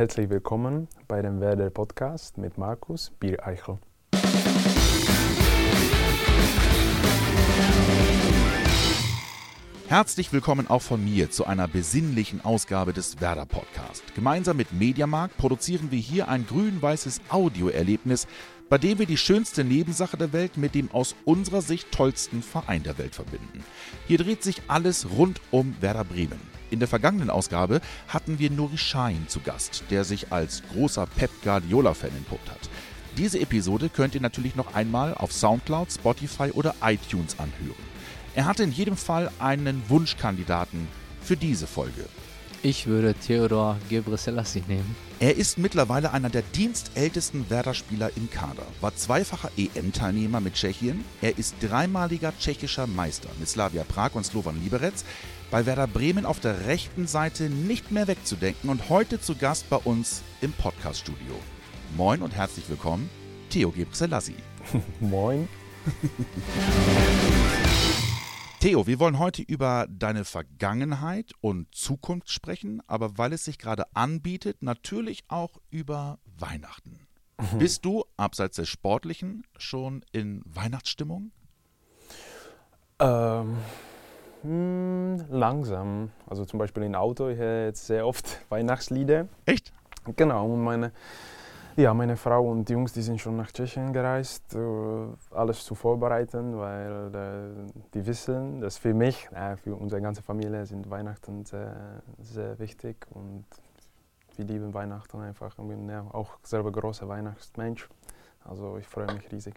herzlich willkommen bei dem Werder Podcast mit Markus Biereichel. Herzlich willkommen auch von mir zu einer besinnlichen Ausgabe des Werder Podcast. Gemeinsam mit Mediamarkt produzieren wir hier ein grün-weißes Audioerlebnis, bei dem wir die schönste Nebensache der Welt mit dem aus unserer Sicht tollsten Verein der Welt verbinden. Hier dreht sich alles rund um Werder Bremen. In der vergangenen Ausgabe hatten wir Nuri Schein zu Gast, der sich als großer Pep Guardiola-Fan entpuppt hat. Diese Episode könnt ihr natürlich noch einmal auf Soundcloud, Spotify oder iTunes anhören. Er hatte in jedem Fall einen Wunschkandidaten für diese Folge. Ich würde Theodor Gebrselassie nehmen. Er ist mittlerweile einer der dienstältesten Werder-Spieler im Kader, war zweifacher EM-Teilnehmer mit Tschechien, er ist dreimaliger tschechischer Meister mit Slavia Prag und Slovan Liberec, bei Werder Bremen auf der rechten Seite nicht mehr wegzudenken und heute zu Gast bei uns im Podcast-Studio. Moin und herzlich willkommen, Theo Gebrselassie. Moin. Theo, wir wollen heute über deine Vergangenheit und Zukunft sprechen, aber weil es sich gerade anbietet, natürlich auch über Weihnachten. Mhm. Bist du, abseits des Sportlichen, schon in Weihnachtsstimmung? Ähm, mh, hm, langsam. Also zum Beispiel im Auto, ich höre jetzt sehr oft Weihnachtslieder. Echt? Genau, und meine ja, meine Frau und die Jungs, die sind schon nach Tschechien gereist, uh, alles zu vorbereiten, weil uh, die wissen, dass für mich, äh, für unsere ganze Familie sind Weihnachten sehr, sehr wichtig und wir lieben Weihnachten einfach. Ich bin ja auch selber großer Weihnachtsmensch, also ich freue mich riesig.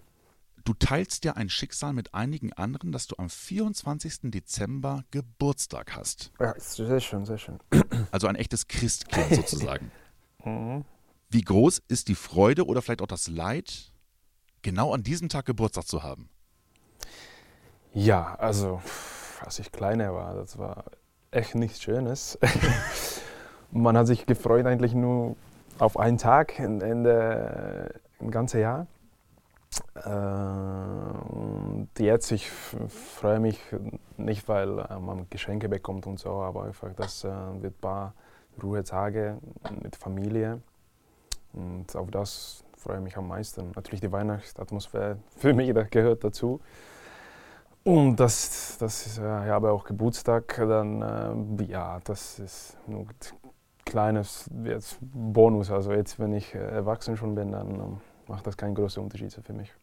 Du teilst ja ein Schicksal mit einigen anderen, dass du am 24. Dezember Geburtstag hast. Ja, sehr schön, sehr schön. Also ein echtes Christkind sozusagen. mhm. Wie groß ist die Freude oder vielleicht auch das Leid, genau an diesem Tag Geburtstag zu haben? Ja, also als ich kleiner war, das war echt nichts Schönes. Man hat sich gefreut eigentlich nur auf einen Tag in, in der, im ganzen Jahr. Äh, und jetzt, ich freue mich nicht, weil äh, man Geschenke bekommt und so, aber einfach, das äh, wird ein paar Ruhetage mit Familie. Und auf das freue ich mich am meisten. Natürlich die Weihnachtsatmosphäre für mich das gehört dazu. Und das, das ist, ja, ich habe auch Geburtstag, dann, äh, ja, das ist nur ein kleines jetzt Bonus. Also jetzt, wenn ich erwachsen schon bin, dann ähm, macht das keinen großen Unterschied für mich.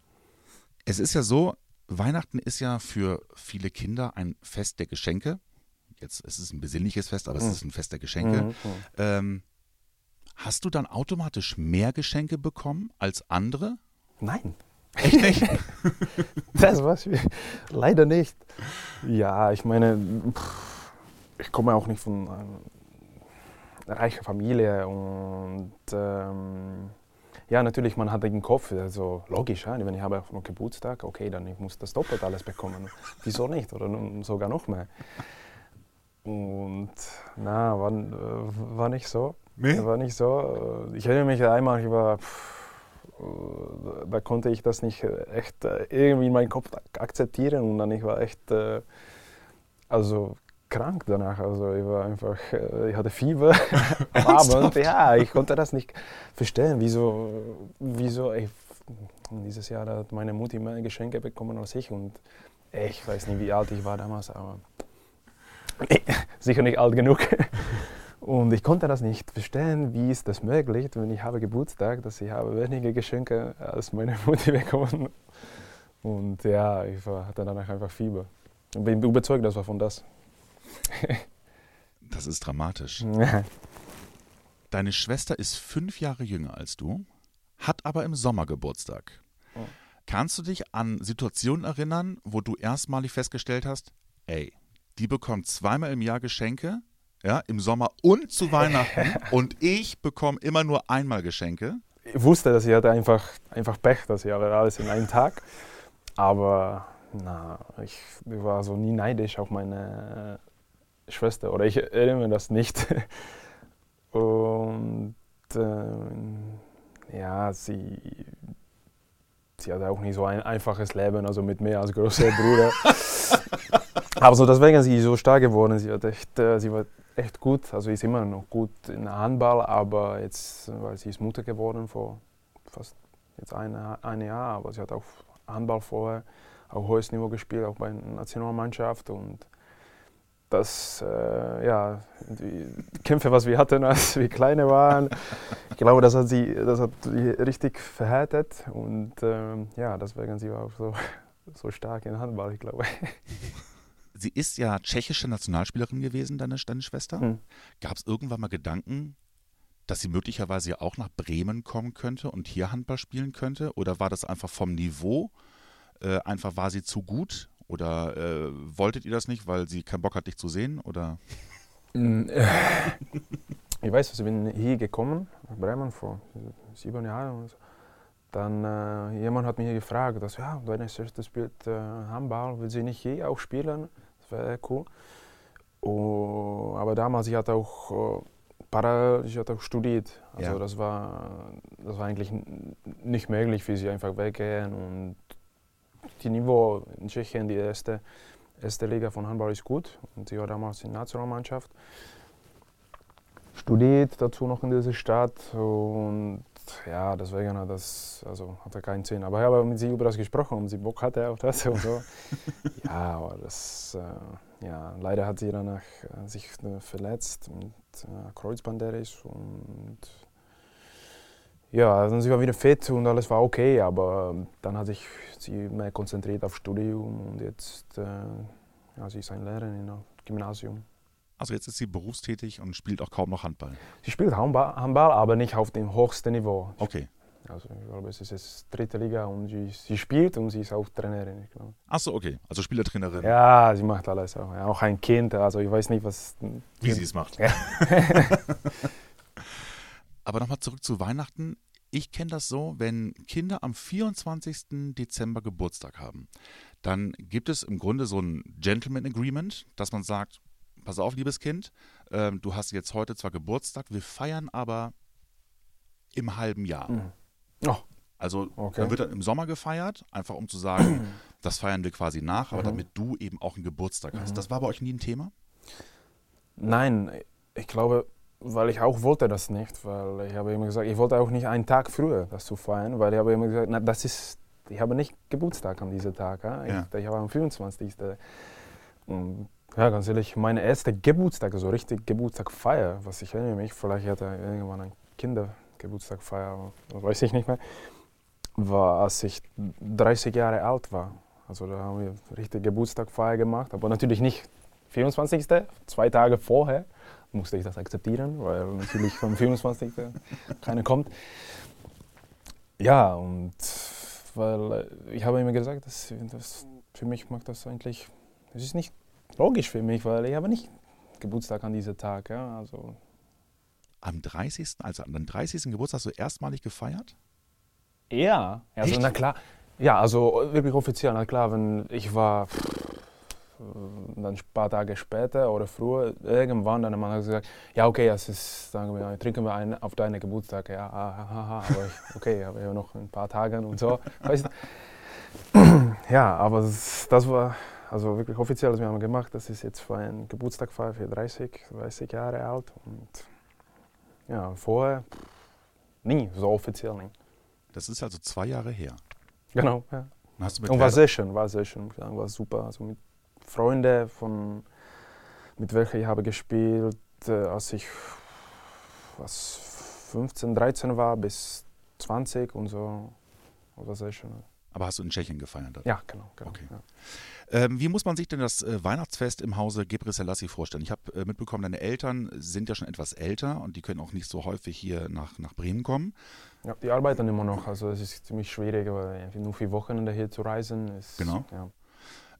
Es ist ja so, Weihnachten ist ja für viele Kinder ein Fest der Geschenke. Jetzt ist es ein besinnliches Fest, aber es mhm. ist ein Fest der Geschenke. Mhm. mhm. Ähm, Hast du dann automatisch mehr Geschenke bekommen als andere? Nein. Echt nicht? das war's. Leider nicht. Ja, ich meine, ich komme auch nicht von einer reichen Familie und ähm, ja, natürlich, man hat den Kopf, also logisch, ja, wenn ich habe noch Geburtstag, okay, dann ich muss das doppelt alles bekommen. Wieso nicht? Oder sogar noch mehr. Und na, war, war nicht so. Nee? War nicht so. Ich erinnere mich einmal, ich war, da konnte ich das nicht echt äh, irgendwie in meinem Kopf akzeptieren und dann ich war echt, äh, also krank danach. Also ich war einfach, äh, ich hatte Fieber am Abend. Ja, ich konnte das nicht verstehen, wieso, wieso ich, dieses Jahr hat meine Mutti mehr Geschenke bekommen als ich und ich weiß nicht, wie alt ich war damals, aber sicher nicht alt genug. Und ich konnte das nicht verstehen, wie ist das möglich, wenn ich habe Geburtstag, dass ich habe weniger Geschenke als meine Mutter bekommen. Und ja, ich hatte danach einfach Fieber. Und bin überzeugt, das war von das. das ist dramatisch. Deine Schwester ist fünf Jahre jünger als du, hat aber im Sommer Geburtstag. Oh. Kannst du dich an Situationen erinnern, wo du erstmalig festgestellt hast, ey, die bekommt zweimal im Jahr Geschenke ja, im Sommer und zu Weihnachten und ich bekomme immer nur einmal Geschenke. Ich wusste, dass ich hatte einfach, einfach Pech, dass ich alles in einem Tag. Aber na, ich, ich war so nie neidisch auf meine Schwester oder ich erinnere das nicht. Und äh, ja, sie, sie hatte auch nicht so ein einfaches Leben, also mit mir als großer Bruder. Aber so deswegen ist sie so stark geworden. Sie, hat echt, äh, sie war echt gut. Also ist immer noch gut in Handball, aber jetzt, weil sie ist Mutter geworden vor fast jetzt ein, Jahr, aber sie hat auch Handball vorher auf hohes Niveau gespielt, auch bei der Nationalmannschaft und das, äh, ja, die Kämpfe, was wir hatten, als wir kleine waren, ich glaube, das hat sie, das hat sie richtig verhärtet und ähm, ja, deswegen sie war auch so, so stark in Handball, ich glaube. Sie ist ja tschechische Nationalspielerin gewesen, deine, deine Schwester. Hm. Gab es irgendwann mal Gedanken, dass sie möglicherweise ja auch nach Bremen kommen könnte und hier Handball spielen könnte? Oder war das einfach vom Niveau? Äh, einfach war sie zu gut? Oder äh, wolltet ihr das nicht, weil sie keinen Bock hat, dich zu sehen? Oder? Mm, ich weiß, ich bin hier gekommen, nach Bremen vor sieben Jahren. So. Dann äh, jemand hat mich gefragt, dass ja, deine Schwester spielt äh, Handball, will sie nicht hier auch spielen? Wäre cool. Oh, aber damals, ich hatte auch äh, parallel, ich hatte auch studiert. Also ja. das war das war eigentlich nicht möglich für sie einfach weggehen und die Niveau in Tschechien, die erste, erste Liga von Handball ist gut. Und sie war damals in der Nationalmannschaft. Studiert dazu noch in dieser Stadt und ja, deswegen hat das also hatte keinen Sinn. Aber ich habe mit sie über das gesprochen und sie Bock hatte auf das und so. ja, aber das, äh, ja, leider hat sie danach äh, sich äh, verletzt mit äh, Kreuzbanderis und ja, dann sie war wieder fit und alles war okay, aber dann hat sich sie mehr konzentriert auf Studium und jetzt äh, ja, sie ist eine Lehrerin im Gymnasium. Also jetzt ist sie berufstätig und spielt auch kaum noch Handball. Sie spielt Handball, Handball aber nicht auf dem höchsten Niveau. Okay. Also ich glaube, es ist jetzt dritte Liga und sie, sie spielt und sie ist auch Trainerin. Ich glaube. Achso, okay. Also Spielertrainerin. Ja, sie macht alles auch. Ja, auch ein Kind, also ich weiß nicht, was... Wie sie es macht. Ja. Aber nochmal zurück zu Weihnachten. Ich kenne das so, wenn Kinder am 24. Dezember Geburtstag haben, dann gibt es im Grunde so ein Gentleman Agreement, dass man sagt, pass auf, liebes Kind, äh, du hast jetzt heute zwar Geburtstag, wir feiern aber im halben Jahr. Mhm. Oh. Also okay. dann wird dann im Sommer gefeiert, einfach um zu sagen, das feiern wir quasi nach, aber mhm. damit du eben auch einen Geburtstag hast. Mhm. Das war bei euch nie ein Thema? Nein, ich glaube, weil ich auch wollte das nicht, weil ich habe immer gesagt, ich wollte auch nicht einen Tag früher das zu feiern, weil ich habe immer gesagt, na, das ist, ich habe nicht Geburtstag an diesem Tag, ja? ich, ja. ich habe am 25. Und ja, ganz ehrlich, meine erste Geburtstag, also richtig Geburtstagfeier, was ich erinnere mich, vielleicht hatte ich irgendwann ein Kindergeburtstagfeier, weiß ich nicht mehr, war, als ich 30 Jahre alt war. Also da haben wir richtig Geburtstagfeier gemacht, aber natürlich nicht 24. zwei Tage vorher musste ich das akzeptieren, weil natürlich vom 25. keiner kommt. Ja, und weil äh, ich habe immer gesagt, dass, dass für mich macht das eigentlich, es ist nicht logisch für mich, weil ich habe nicht Geburtstag an diesem Tag. Ja, also. Am 30., also den 30. Geburtstag hast du erstmalig gefeiert? Ja, also Echt? na klar. Ja, also wirklich offiziell, na klar, wenn ich war dann ein paar Tage später oder früher, irgendwann, dann hat man gesagt, ja okay, es ist, sagen wir, trinken wir einen auf deinen Geburtstag, ja, haha, aber ich, okay, aber ja noch ein paar Tage und so. weißt? Ja, aber das, das, war also wirklich offiziell, das wir haben gemacht, das ist jetzt für einen Geburtstag für 30, 30 Jahre alt und ja, vorher nie, so offiziell nicht. Das ist also zwei Jahre her. Genau, ja. Und war sehr schön, war sehr schön, war super. Also mit Freunde, von, mit welchen ich habe gespielt, äh, als ich was 15, 13 war, bis 20 und so. Das war sehr schön. Aber hast du in Tschechien gefeiert? Ja, genau. genau okay. ja. Ähm, wie muss man sich denn das äh, Weihnachtsfest im Hause Gebre Selassie vorstellen? Ich habe äh, mitbekommen, deine Eltern sind ja schon etwas älter und die können auch nicht so häufig hier nach, nach Bremen kommen. Ja, die arbeiten immer noch. Also es ist ziemlich schwierig, aber nur vier Wochenende hier zu reisen. Ist, genau. Ja.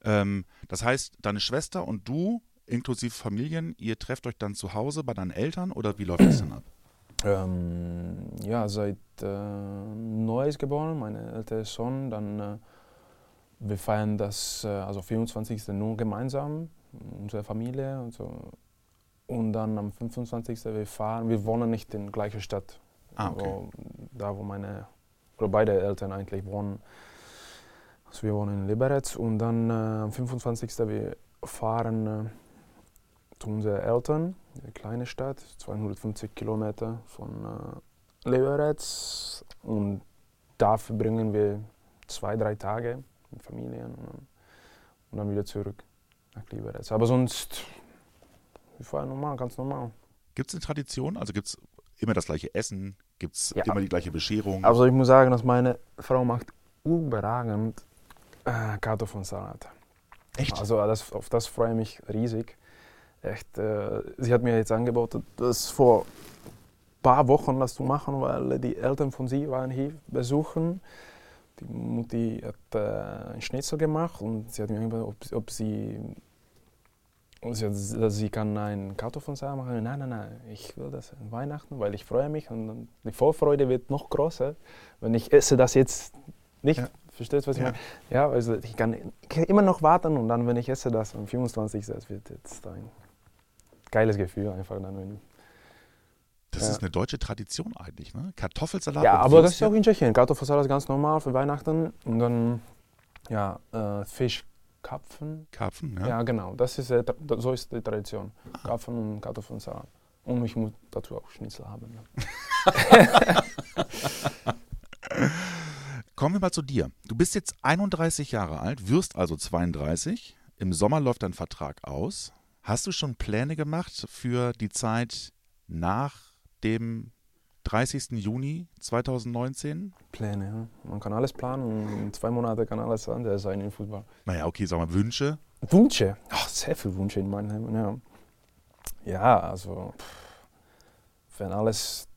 Ähm, das heißt, deine Schwester und du, inklusive Familien, ihr trefft euch dann zu Hause bei deinen Eltern oder wie läuft das denn ab? Ähm, ja, seit äh, Neues geboren, mein älterer Sohn, dann äh, wir feiern das, äh, also 24. nur gemeinsam, unsere Familie und so. Und dann am 25. wir fahren, wir wohnen nicht in der gleichen Stadt. Ah, okay. wo, da wo meine, oder beide Eltern eigentlich wohnen. Also wir wohnen in Liberec und dann äh, am 25. wir fahren äh, zu unseren Eltern, eine kleine Stadt, 250 Kilometer von äh, Liberec. Und da verbringen wir zwei, drei Tage mit Familien und dann, und dann wieder zurück nach Liberec. Aber sonst, wir fahren normal, ganz normal. Gibt es eine Tradition? Also gibt es immer das gleiche Essen? Gibt es Ja. immer die gleiche Bescherung? Also ich muss sagen, dass meine Frau macht überragend äh, Kartoffelsalat. Echt? Also das, auf das freue ich mich riesig. Echt, äh, sie hat mir jetzt angeboten, das vor ein paar Wochen das zu machen, weil die Eltern von sie waren hier besuchen. Die Mutti hat äh, einen Schnitzel gemacht und sie hat mir angeboten, ob, ob sie, ob sie, dass sie kann einen Kartoffelsalat machen. Nein, nein, nein, ich will das an Weihnachten, weil ich freue mich und die Vorfreude wird noch größer, wenn ich esse das jetzt nicht. Ja. Verstehst du, was ich Ja. meine? Ja, also ich kann, ich kann immer noch warten und dann, wenn ich esse das am 25. Das wird jetzt ein geiles Gefühl einfach dann. Wenn, Das Ja. ist eine deutsche Tradition eigentlich, ne? Kartoffelsalat ja, aber das ist auch Würstchen. in Tschechien. Kartoffelsalat ist ganz normal für Weihnachten und dann ja, äh, Fischkapfen. Karpfen, Ja. ja. genau. Das ist, äh, so ist die Tradition. Karpfen und Kartoffelsalat. Und ich muss dazu auch Schnitzel haben. Ja. Kommen wir mal zu dir. Du bist jetzt 31 Jahre alt, wirst also 32. Im Sommer läuft dein Vertrag aus. Hast du schon Pläne gemacht für die Zeit nach dem 30. Juni 2019? Pläne, ja. Man kann alles planen und in zwei Monaten kann alles anders sein im Fußball. Naja, okay, sagen wir Wünsche. Wünsche. Ach, sehr viele Wünsche in meinem Leben. Ja, ja also, wenn alles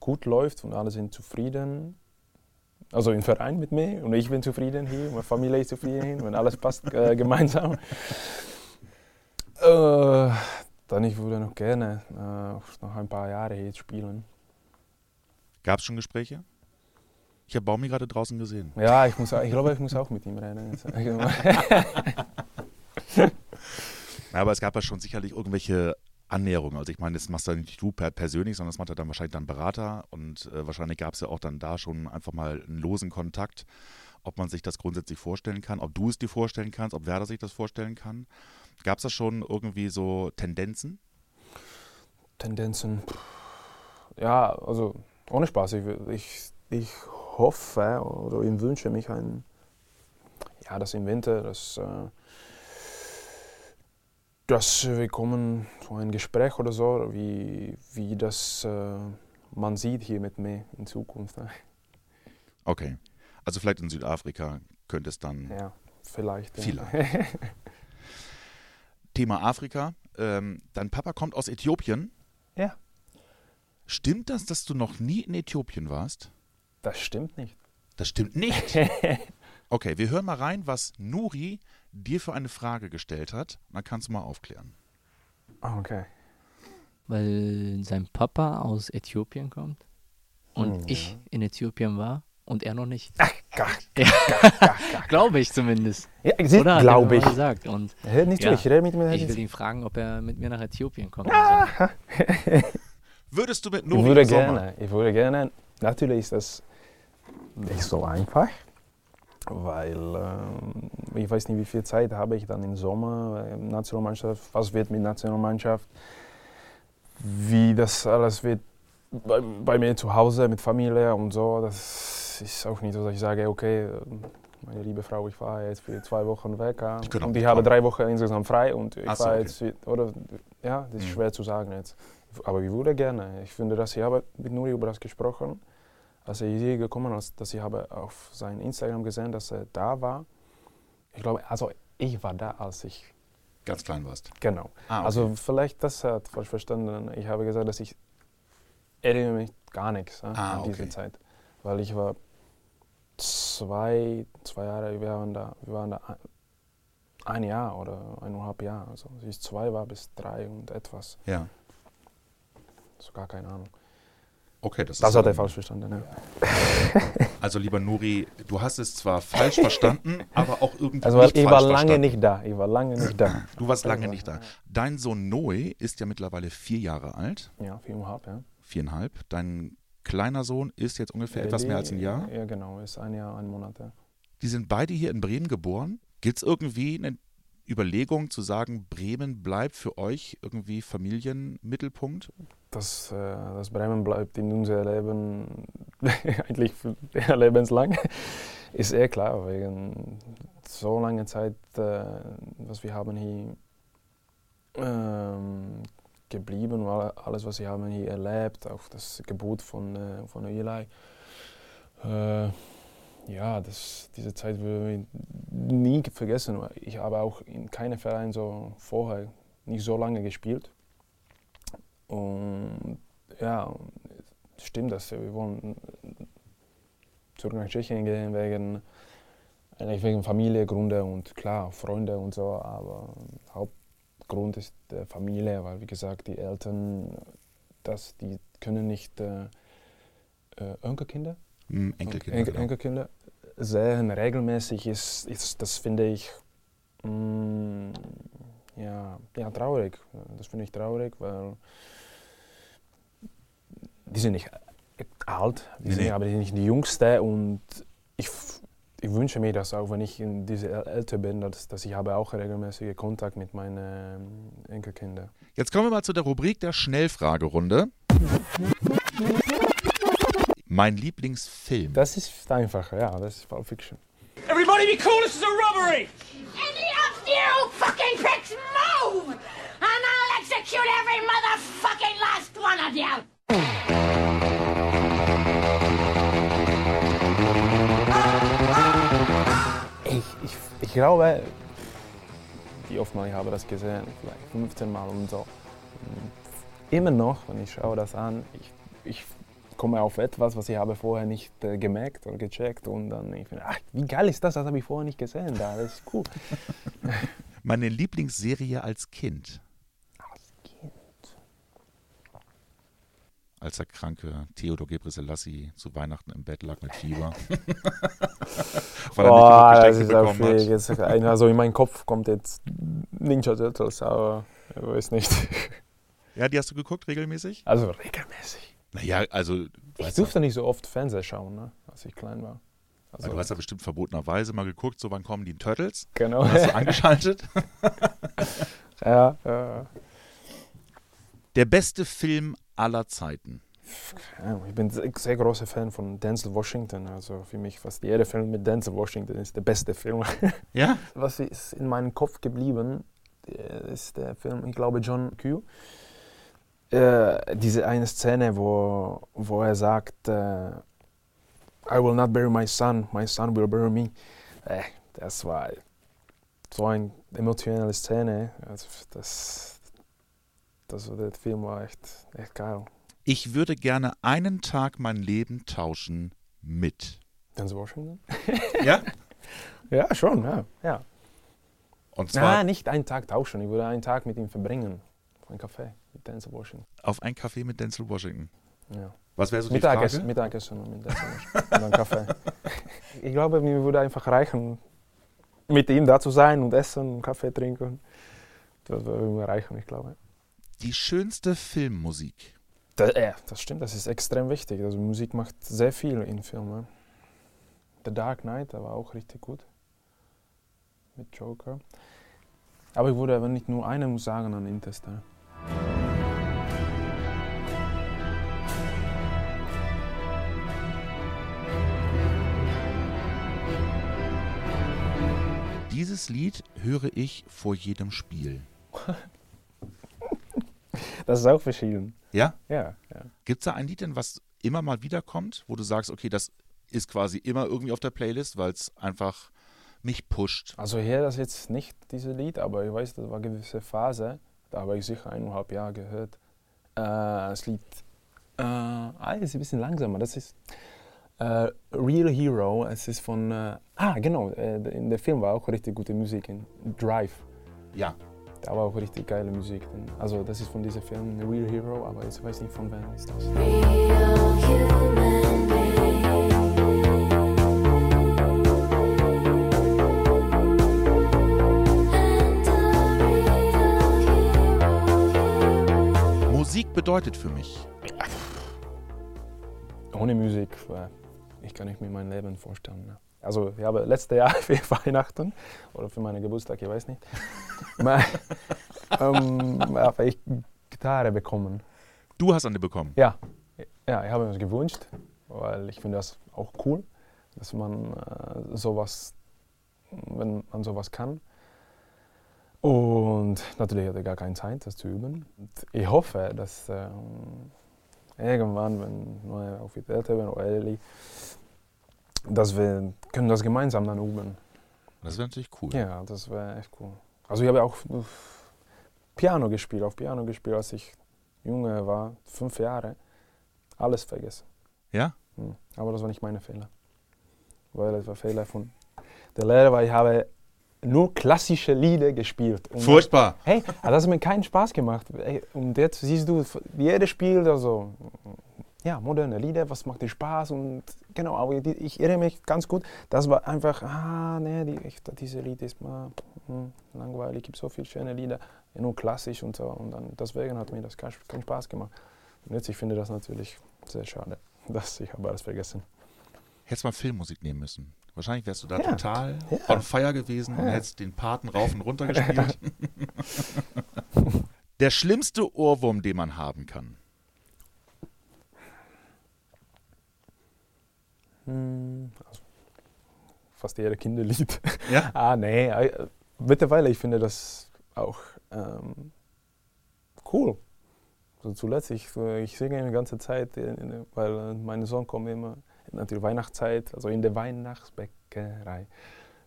gut läuft und alle sind zufrieden, also im Verein mit mir und ich bin zufrieden hier, meine Familie ist zufrieden, wenn alles passt äh, gemeinsam, äh, dann ich würde noch gerne äh, noch ein paar Jahre hier spielen. Gab es schon Gespräche? Ich habe Baumi gerade draußen gesehen. Ja, ich, muss, ich glaube, ich muss auch mit ihm reden. Ja, aber es gab ja schon sicherlich irgendwelche Annäherungen. Also ich meine, das machst du nicht du per persönlich, sondern das macht ja dann wahrscheinlich dann Berater und äh, wahrscheinlich gab es ja auch dann da schon einfach mal einen losen Kontakt, ob man sich das grundsätzlich vorstellen kann, ob du es dir vorstellen kannst, ob Werder sich das vorstellen kann. Gab es da schon irgendwie so Tendenzen? Tendenzen. Ja, also ohne Spaß. Ich, ich, ich hoffe oder ich wünsche mich ein, ja, dass im Winter, dass, äh, dass wir kommen zu einem Gespräch oder so, wie, wie das äh, man sieht hier mit mir in Zukunft. Ne? Okay. Also vielleicht in Südafrika könnte es dann. Ja, vielleicht. Ja. Thema Afrika. Ähm, dein Papa kommt aus Äthiopien. Ja. Stimmt das, dass du noch nie in Äthiopien warst? Das stimmt nicht. Das stimmt nicht. Okay, wir hören mal rein, was Nuri dir für eine Frage gestellt hat. Dann kannst du mal aufklären. Ah, okay. Weil sein Papa aus Äthiopien kommt und Hm, ich ja. in Äthiopien war und er noch nicht. Gar, Ja. Glaube ich zumindest. ja, glaube ich. gesagt. Und Ja, nicht Ja. ich rede mit mir. ich will ihn fragen, ob er mit mir nach Äthiopien kommt. Ah. Würdest du mit Ich Nuri würde im Sommer? gerne, ich würde gerne. Natürlich ist das nicht so einfach, weil ähm, ich weiß nicht, wie viel Zeit habe ich dann im Sommer, äh, Nationalmannschaft, was wird mit Nationalmannschaft, wie das alles wird bei, bei mir zu Hause mit Familie und so. Das ist auch nicht so, dass ich sage, okay, meine liebe Frau, ich fahre jetzt für zwei Wochen weg ja, und ich habe drei Wochen insgesamt frei und ich so, fahre okay. jetzt, oder ja, das ist Mhm. schwer zu sagen jetzt. Aber ich würde gerne. Ich finde, dass ich habe mit Nuri über das gesprochen, als er hier gekommen ist, dass ich habe auf sein Instagram gesehen, dass er da war. Ich glaube, also ich war da, als ich Ganz klein warst. genau. Ah, okay. Also vielleicht das hat falsch verstanden. Ich habe gesagt, dass ich erinnere mich gar nichts ja, Ah, an diese okay. Zeit, weil ich war zwei, zwei Jahre, wir waren da, wir waren da ein, ein Jahr oder eineinhalb Jahre. Also als ich zwei war bis drei und etwas. ja. So gar keine Ahnung. Okay, das, Das ist hat er falsch verstanden. Ja. Also lieber Nuri, du hast es zwar falsch verstanden, aber auch irgendwie Also nicht ich war lange verstanden. nicht da. Ich war lange nicht da. Du warst lange nicht da. Dein Sohn Noe ist ja mittlerweile vier Jahre alt, Ja, viereinhalb, ja. viereinhalb. Dein kleiner Sohn ist jetzt ungefähr etwas mehr als ein Jahr. Ja, genau, ist ein Jahr, ein Monat. Ja. Die sind beide hier in Bremen geboren. Gibt es irgendwie eine Überlegung zu sagen, Bremen bleibt für euch irgendwie Familienmittelpunkt? dass, äh, dass Bremen bleibt in unser Leben eigentlich lebenslang, ist eh klar, wegen so langer Zeit, äh, was wir haben hier ähm, geblieben und alles, was wir haben hier erlebt, auch das Gebot von, äh, von Eli. Äh, ja, das, diese Zeit würde ich nie vergessen. Ich habe auch in keinem Verein so vorher nicht so lange gespielt. Und ja, stimmt das. Wir wollen zurück nach Tschechien gehen wegen, eigentlich wegen Familiengründe und klar, Freunde und so. Aber Hauptgrund ist die Familie, weil wie gesagt, die Eltern, das, die können nicht äh, äh Enkelkinder, hm, Enkelkinder, Enkel, genau. Enkelkinder sehen regelmäßig ist, ist das finde ich mm, ja, ja, traurig. Das finde ich traurig, weil die sind nicht alt, die nee, sind, nee. aber die sind nicht die Jüngste und ich, ich wünsche mir das auch, wenn ich in diese älter bin, dass, dass ich habe auch regelmäßige Kontakt mit meinen ähm, Enkelkindern. Jetzt kommen wir mal zu der Rubrik der Schnellfragerunde. Mein Lieblingsfilm. Das ist einfacher, ja, das ist Pulp Fiction. Everybody be cool, this is a robbery! Any of you fucking pricks move! And I'll execute every motherfucking last one of you! Glaube, wie oft mal ich habe das gesehen, vielleicht 15 Mal und so. Immer noch, wenn ich schaue das an, ich, ich komme auf etwas, was ich habe vorher nicht äh, gemerkt oder gecheckt und dann ich finde, ach, wie geil ist das, das habe ich vorher nicht gesehen, da, das ist cool. Meine Lieblingsserie als Kind? Als der kranke Theodor Gebrselassie zu Weihnachten im Bett lag mit Fieber. Weil Boah, er nicht das ist auch schwierig. Jetzt, also in meinen Kopf kommt jetzt Ninja Turtles, aber ich weiß nicht. Ja, die hast du geguckt regelmäßig? Also regelmäßig. Naja, also. Ich durfte nicht so oft Fernseher schauen, ne, als ich klein war. Also, du hast ja bestimmt verbotenerweise mal geguckt, so wann kommen die Turtles? Genau. Dann hast du angeschaltet. ja, ja. Der beste Film aller Zeiten? Ich bin ein sehr großer Fan von Denzel Washington. Also für mich fast jeder Film mit Denzel Washington ist der beste Film. Ja? Was ist in meinem Kopf geblieben, ist der Film, ich glaube, John Q. Äh, diese eine Szene, wo, wo er sagt, äh, I will not bury my son, my son will bury me. Äh, das war so eine emotionale Szene. Also das, also der Film war echt, echt geil. Ich würde gerne einen Tag mein Leben tauschen mit. Denzel Washington? ja? Ja, schon, ja. ja. Und zwar. Nein, nicht einen Tag tauschen. Ich würde einen Tag mit ihm verbringen. Auf einen Kaffee mit Denzel Washington. Auf einen Kaffee mit Denzel Washington? Ja. Was wäre so die Mittagessen, Frage? Mittagessen mit Denzel Washington. und einen Kaffee. Ich glaube, mir würde einfach reichen, mit ihm da zu sein und essen und Kaffee trinken. Das würde mir reichen, ich glaube die schönste Filmmusik? Das, äh, das stimmt, das ist extrem wichtig. Also Musik macht sehr viel in Filmen. The Dark Knight, der war auch richtig gut. Mit Joker. Aber ich würde, wenn ich nur eine muss sagen, dann Interstellar. Dieses Lied höre ich vor jedem Spiel. Das ist auch verschieden. Ja? Ja. ja. Gibt es da ein Lied denn, was immer mal wiederkommt, wo du sagst, okay, das ist quasi immer irgendwie auf der Playlist, weil es einfach mich pusht? Also hier das jetzt nicht, dieses Lied, aber ich weiß, das war eine gewisse Phase, da habe ich sicher eineinhalb Jahre gehört. Äh, das Lied, äh, ah, ist ein bisschen langsamer, das ist äh, Real Hero, es ist von, äh, ah genau, äh, in der Film war auch richtig gute Musik, in Drive. Ja. War auch richtig geile Musik. Also das ist von diesem Film Real Hero, aber ich weiß nicht von wem ist das. Musik bedeutet für mich. Ohne Musik, ich kann nicht mir mein Leben vorstellen. Ne? Also ich habe letztes Jahr für Weihnachten oder für meinen Geburtstag, ich weiß nicht, mal, ähm, habe ich Gitarre bekommen. Du hast eine bekommen. Ja, ja, ich habe mir das gewünscht, weil ich finde das auch cool, dass man äh, sowas, wenn man sowas kann. Und natürlich hatte ich gar keine Zeit, das zu üben. Und ich hoffe, dass ähm, irgendwann, wenn die Älter werden oder Ellie, dass wir können das gemeinsam dann üben. Das wäre natürlich cool. Ja, das wäre echt cool. Also ich habe auch äh, Piano gespielt, auf Piano gespielt, als ich Junge war, fünf Jahre. Alles vergessen. Ja? Hm. Aber das war nicht meine Fehler. Weil das war Fehler von der Lehrer, weil ich habe nur klassische Lieder gespielt. Und Furchtbar. Hey, das hat mir keinen Spaß gemacht. Und jetzt siehst du, jeder spielt also ja, moderne Lieder, was macht dir Spaß und genau, aber die- ich erinnere mich ganz gut, das war einfach, ah, nee, die, ich, diese Lied ist mal hm, langweilig, gibt so viele schöne Lieder, nur klassisch und so und dann deswegen hat mir das keinen Spaß gemacht. Und jetzt, ich finde das natürlich sehr schade, dass ich habe alles vergessen. Hättest mal Filmmusik nehmen müssen. Wahrscheinlich wärst du da Ja. total Ja. on fire gewesen und Ja. hättest den Paten rauf und runter gespielt. Der schlimmste Ohrwurm, den man haben kann. Hm, also fast jeder Kinderlied. Ja? Ah, nee. äh, Mittlerweile, ich finde das auch ähm, cool. So zuletzt, ich, ich singe die ganze Zeit, weil äh, mein Sohn kommt immer in der Weihnachtszeit, also in der Weihnachtsbäckerei.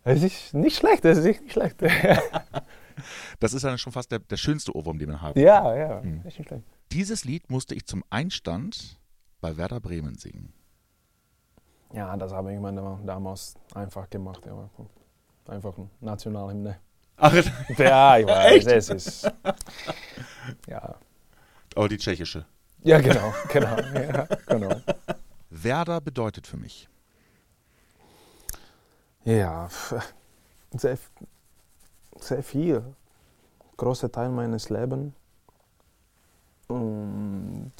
Es ist nicht schlecht, es ist nicht schlecht. Das ist dann schon fast der, der schönste Ohrwurm, den man haben ja, ja, Hm. ist nicht schlecht. Dieses Lied musste ich zum Einstand bei Werder Bremen singen. Ja, das habe ich mir damals einfach gemacht. Ja. Einfach ein Nationalhymne. Ach, Ja, ich weiß, es ist. Ja, oh, die tschechische. ja genau, genau, ja, genau. Werder bedeutet für mich. Ja, sehr, sehr viel. Großer Teil meines Lebens. Und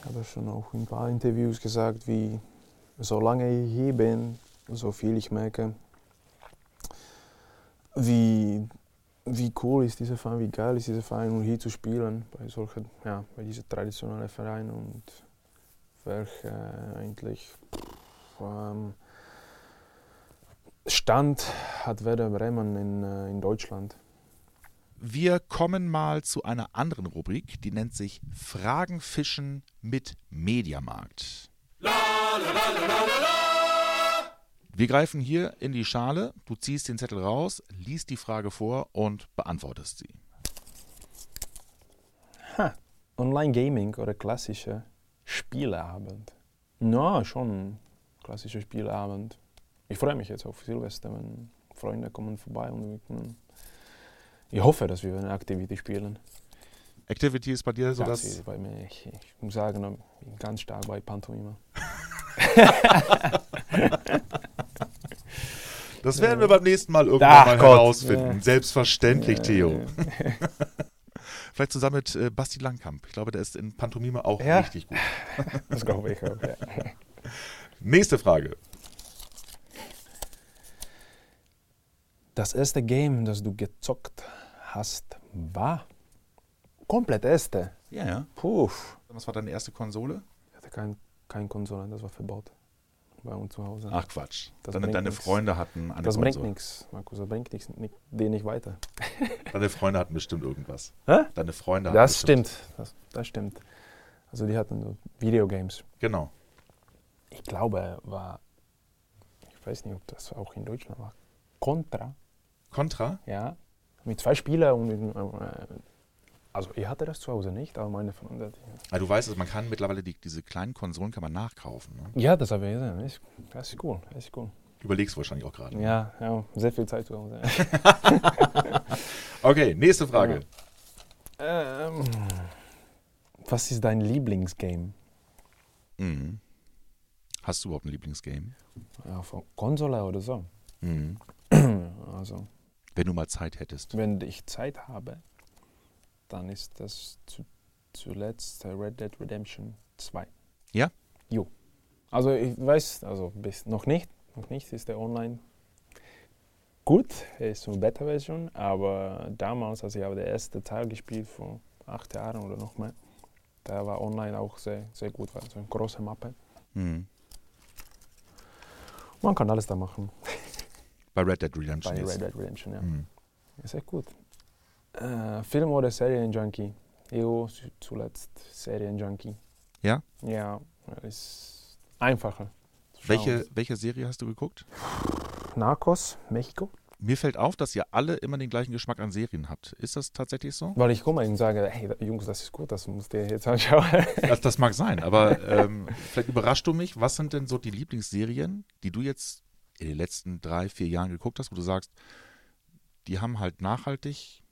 ich habe schon auch in ein paar Interviews gesagt, wie solange ich hier bin, so viel ich merke, wie, wie cool ist dieser Verein, wie geil ist dieser Verein, um hier zu spielen, bei solchen, ja, bei diesem traditionellen Verein und welche eigentlich ähm, Stand hat Werder Bremen in, äh, in Deutschland. Wir kommen mal zu einer anderen Rubrik, die nennt sich Fragen fischen mit Mediamarkt. Wir greifen hier in die Schale, du ziehst den Zettel raus, liest die Frage vor und beantwortest sie. Online-Gaming oder klassischer Spieleabend? Na, schon klassischer Spieleabend. Ich freue mich jetzt auf Silvester, wenn Freunde kommen vorbei und wir können, ich hoffe, dass wir eine Aktivität spielen. Activity ist bei dir so das das. ist bei mir, ich, ich muss sagen, ich bin ganz stark bei Pantomime. Das werden wir beim nächsten Mal irgendwann Ach mal Gott. herausfinden. Ja. Selbstverständlich, Theo. Äh, Vielleicht zusammen mit äh, Basti Langkamp. Ich glaube, der ist in Pantomime auch Ja. richtig gut. das glaube ich auch. Ja. Nächste Frage. Das erste Game, das du gezockt hast, war komplett erste. Ja, ja. Puh. Was war deine erste Konsole? Ich hatte kein, kein Konsole, das war verbaut bei uns zu Hause. Ach Quatsch. Das Deine, bringt deine. Freunde hatten eine das bringt Konsole. nichts, Markus, das bringt nichts, nicht, den nicht weiter. Deine Freunde hatten bestimmt irgendwas. Hä? Deine Freunde hatten Das bestimmt. stimmt, das, das stimmt. Also die hatten so Videogames. Genau. Ich glaube, war, ich weiß nicht, ob das auch in Deutschland war, Contra, Contra? ja, mit zwei Spielern und äh, also ich hatte das zu Hause nicht, aber meine Freunde. Die, Ah, du weißt es, man kann mittlerweile die, diese kleinen Konsolen kann man nachkaufen. Ne? ja, das habe ich gesehen. Das ist- Das ist cool, das ist cool. Überlegst du wahrscheinlich auch gerade. Ja, ja, sehr viel Zeit zu Hause. Okay, nächste Frage. ähm, was ist dein Lieblingsgame? Mhm. Hast du überhaupt ein Lieblingsgame? Ja, von Konsole oder so. Mhm. Also, Wenn du mal Zeit hättest. wenn ich Zeit habe, dann ist das zu, zuletzt Red Dead Redemption 2. Also ich weiß, also bis noch nicht, noch nicht ist der online gut, ist eine Beta-Version, aber damals, als ich habe den ersten Teil gespielt, vor acht Jahren oder noch mehr, da war online auch sehr, sehr gut, weil so eine große Mappe. Hm. Man kann alles da machen, Bei Red Dead Redemption bei. Red Dead Redemption, ja. Hm. Ist echt gut. Äh, Film oder Serienjunkie? Zu- zuletzt Serienjunkie. Ja? Ja, ist einfacher. Welche, welche Serie hast du geguckt? Narcos, Mexiko. Mir fällt auf, dass ihr alle immer den gleichen Geschmack an Serien habt. Ist das tatsächlich so? Weil ich komme und sage, hey Jungs, das ist gut, das musst ihr jetzt anschauen. Das, das mag sein, aber ähm, vielleicht überraschst du mich. Was sind denn so die Lieblingsserien, die du jetzt in den letzten drei, vier Jahren geguckt hast, wo du sagst, die haben halt nachhaltig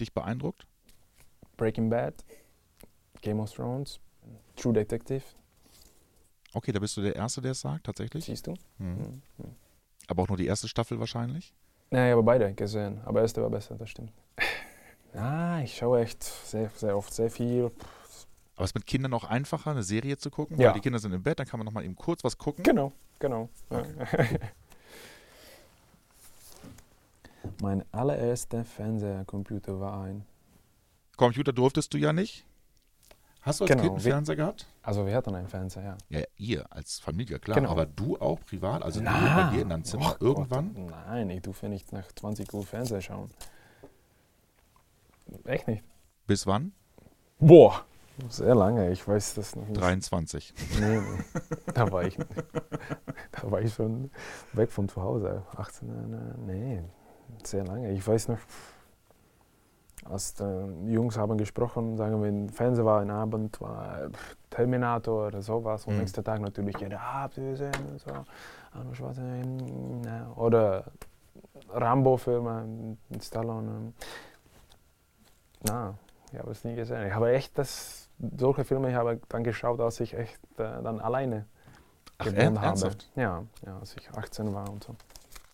dich beeindruckt? Breaking Bad, Game of Thrones, True Detective, Okay, da bist du der Erste, der es sagt, tatsächlich. siehst du? Mhm. Aber auch nur die erste Staffel wahrscheinlich. Ja, ich habe beide gesehen, aber erste war besser, das stimmt. Ja, ich schaue echt sehr, sehr oft sehr viel. Aber es ist mit Kindern auch einfacher, eine Serie zu gucken, Ja. weil die Kinder sind im Bett, dann kann man noch mal eben kurz was gucken. Genau, genau. Ja. mein allererster Fernsehcomputer war ein. Computer durftest du ja nicht. Hast du als Genau, Kind einen Fernseher gehabt? Also wir hatten einen Fernseher, ja. Ja, ihr als Familie, klar. Genau. Aber du auch privat? Also du Na, bei dir in deinem Zimmer oh Gott, irgendwann? Nein, ich durfte nicht nach 20 Uhr Fernseher schauen. Echt nicht. Bis wann? Boah, sehr lange, ich weiß das noch nicht. 23. Nee, nee. Da war ich, da war ich schon weg von zu Hause. 18, äh, nee, sehr lange. Ich weiß noch, als die Jungs haben gesprochen, sagen wir, im Fernsehen war ein Abend, war Terminator oder sowas. Und Mhm. nächsten Tag natürlich jeder, ah, habt ihr gesehen? So, Schwarzenegger, ja. Oder Rambo-Filme Stallone. Na, ich habe es nie gesehen. Ich habe echt das, solche Filme ich habe dann geschaut, als ich echt äh, dann alleine Ach, gewohnt habe. ernsthaft? Ja, ja, als ich 18 war und so.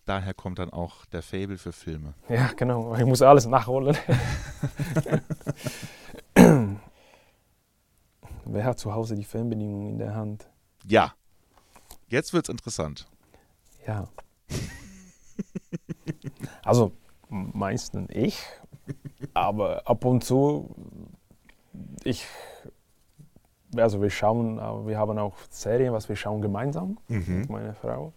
Daher kommt dann auch der Fable für Filme. Ja, genau. Ich muss alles nachholen. Wer hat zu Hause die Fernbedienung in der Hand? Ja. Jetzt wird's interessant. Ja. also meistens ich, aber ab und zu ich. Also wir schauen, aber wir haben auch Serien, was wir schauen gemeinsam mit meiner Frau.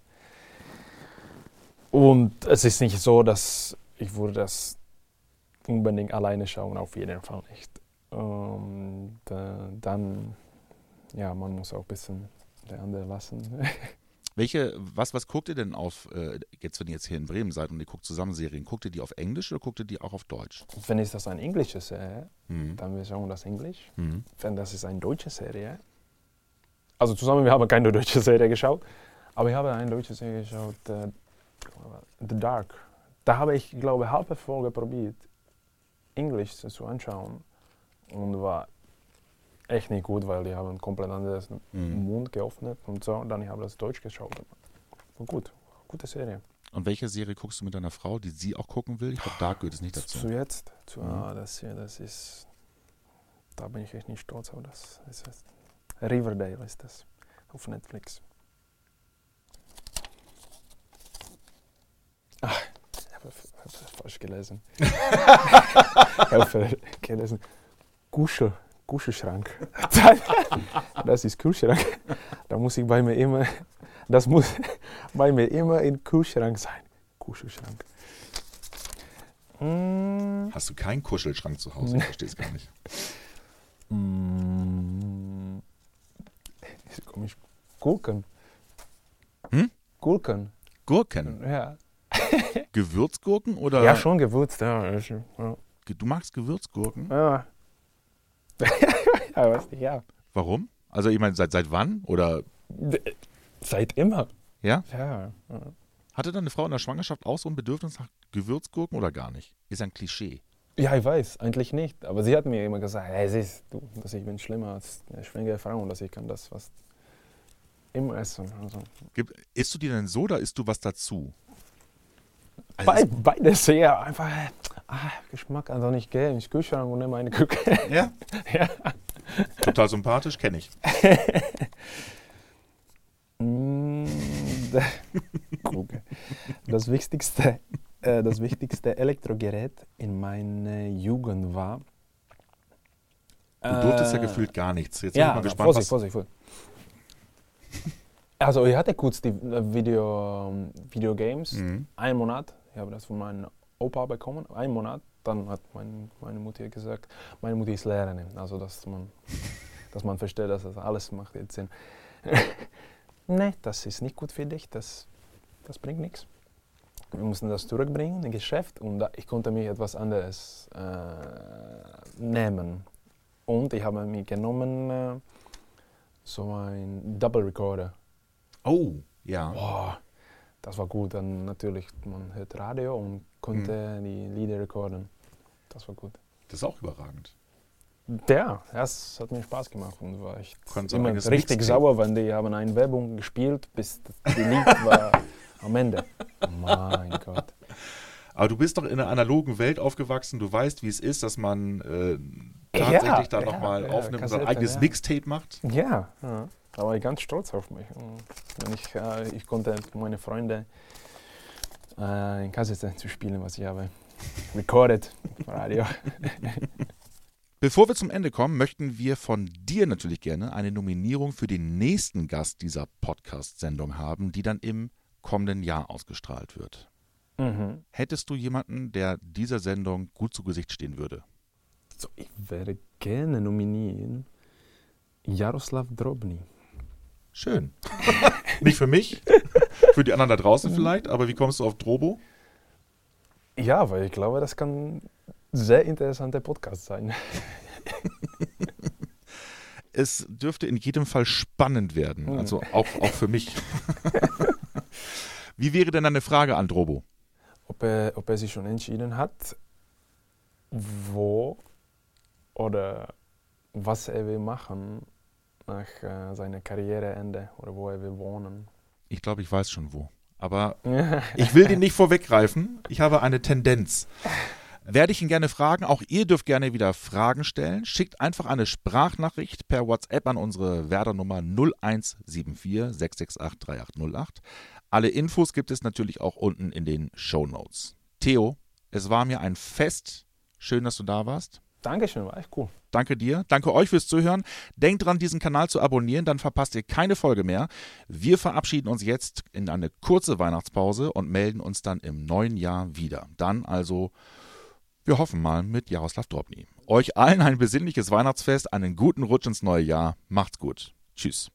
Und es ist nicht so, dass ich würde das unbedingt alleine schauen, auf jeden Fall nicht. Und äh, dann, ja, man muss auch ein bisschen der andere lassen. Welche, was, was guckt ihr denn auf, äh, jetzt wenn ihr jetzt hier in Bremen seid und ihr guckt zusammen Serien, guckt ihr die auf Englisch oder guckt ihr die auch auf Deutsch? Wenn es das eine englische Serie, Mhm. dann wir schauen das Englisch. Mhm. Wenn das ist eine deutsche Serie, also zusammen, wir haben keine deutsche Serie geschaut, aber ich habe eine deutsche Serie geschaut, äh, The Dark. Da habe ich, glaube ich, halbe Folge probiert, Englisch zu anschauen und war echt nicht gut, weil die haben komplett anders Mhm. Mund geöffnet und so. Und dann ich habe das Deutsch geschaut. War gut, gute Serie. Und welche Serie guckst du mit deiner Frau, die sie auch gucken will? Ich glaube, Dark gehört es nicht dazu. Zu jetzt, zu, Mhm. ah, das hier, das ist, da bin ich echt nicht stolz auf das. das ist, Riverdale ist das auf Netflix. Ach, ich habe hab falsch gelesen. ich habe falsch gelesen. Kuschel, Kuschelschrank. das ist Kühlschrank. Da muss ich bei mir immer, das muss bei mir immer in Kühlschrank sein. Kuschelschrank. Mm. Hast du keinen Kuschelschrank zu Hause? Ich verstehe es gar nicht. Mm. Ist komisch. Gurken. Hm? Gurken. Gurken. Ja. Gewürzgurken oder? ja, schon gewürzt. Ja. Du magst Gewürzgurken? ja. ja, weiß nicht, ja. Warum? Also ich meine, seit, seit wann? Oder Seit immer. ja? Ja. ja. Hatte deine Frau in der Schwangerschaft auch so ein Bedürfnis nach Gewürzgurken oder gar nicht? Ist ein Klischee. Ja, ich weiß, eigentlich nicht. Aber sie hat mir immer gesagt, hey, siehst du, dass ich bin schlimmer als eine schwangere Frau und dass ich kann das fast immer essen. Also, Gib, isst du dir denn so oder isst du was dazu? Also Bei, beides, ja, einfach ah, Geschmack, also nicht gehe ins Kühlschrank und nehme eine Küche. Ja? ja. Total sympathisch, kenne ich. Kruge. Das wichtigste, äh, das wichtigste Elektrogerät in meiner Jugend war. Du durftest ja äh, gefühlt gar nichts. Jetzt bin ja, ich mal gespannt, Vorsicht, was, Vorsicht, Vorsicht. Also ich hatte kurz die äh, Video, Videogames, Mhm. einen Monat. Ich habe das von meinem Opa bekommen, einen Monat. Dann hat mein, meine Mutter gesagt, meine Mutter ist Lehrerin, also dass man, dass man versteht, dass das alles macht jetzt Sinn. nee, das ist nicht gut für dich, das, das bringt nichts. Wir mussten das zurückbringen im Geschäft und da, ich konnte mir etwas anderes äh, nehmen. Und ich habe mir genommen äh, so ein Double Recorder. Oh, ja. Boah, das war gut. Dann natürlich, man hört Radio und konnte die Lieder recorden. Das war gut. Das ist auch überragend. Ja, das hat mir Spaß gemacht und war ein immer richtig Mixtape. sauer, wenn die haben eine Werbung gespielt, bis das Lied war am Ende. Mein Gott. Aber du bist doch in einer analogen Welt aufgewachsen. Du weißt, wie es ist, dass man äh, Ja, tatsächlich da ja, nochmal ja, aufnimmt und sein eigenes ja. Mixtape macht. Ja, ja. Da war ich ganz stolz auf mich. Und ich, äh, ich konnte meine Freunde äh, in Kassette zu spielen, was ich habe recorded Radio. Bevor wir zum Ende kommen, möchten wir von dir natürlich gerne eine Nominierung für den nächsten Gast dieser Podcast-Sendung haben, die dann im kommenden Jahr ausgestrahlt wird. Mhm. Hättest du jemanden, der dieser Sendung gut zu Gesicht stehen würde? So, ich werde gerne nominieren Jaroslav Drobny. Schön. Nicht für mich, für die anderen da draußen vielleicht, aber wie kommst du auf Drobo? Ja, weil ich glaube, das kann ein sehr interessanter Podcast sein. Es dürfte in jedem Fall spannend werden, Hm. also auch, auch für mich. Wie wäre denn deine Frage an Drobo? Ob er, ob er sich schon entschieden hat, wo oder was er will machen nach äh, seiner Karriereende oder wo er will wohnen. Ich glaube, ich weiß schon wo. Aber ich will den nicht vorweggreifen. Ich habe eine Tendenz. Werde ich ihn gerne fragen. Auch ihr dürft gerne wieder Fragen stellen. Schickt einfach eine Sprachnachricht per WhatsApp an unsere Werder-Nummer 0174 668 3808. Alle Infos gibt es natürlich auch unten in den Show Notes. Theo, es war mir ein Fest. Schön, dass du da warst. Dankeschön, war echt cool. Danke dir. Danke euch fürs Zuhören. Denkt dran, diesen Kanal zu abonnieren, dann verpasst ihr keine Folge mehr. Wir verabschieden uns jetzt in eine kurze Weihnachtspause und melden uns dann im neuen Jahr wieder. Dann also, wir hoffen mal mit Jaroslav Drobny. Euch allen ein besinnliches Weihnachtsfest, einen guten Rutsch ins neue Jahr. Macht's gut. Tschüss.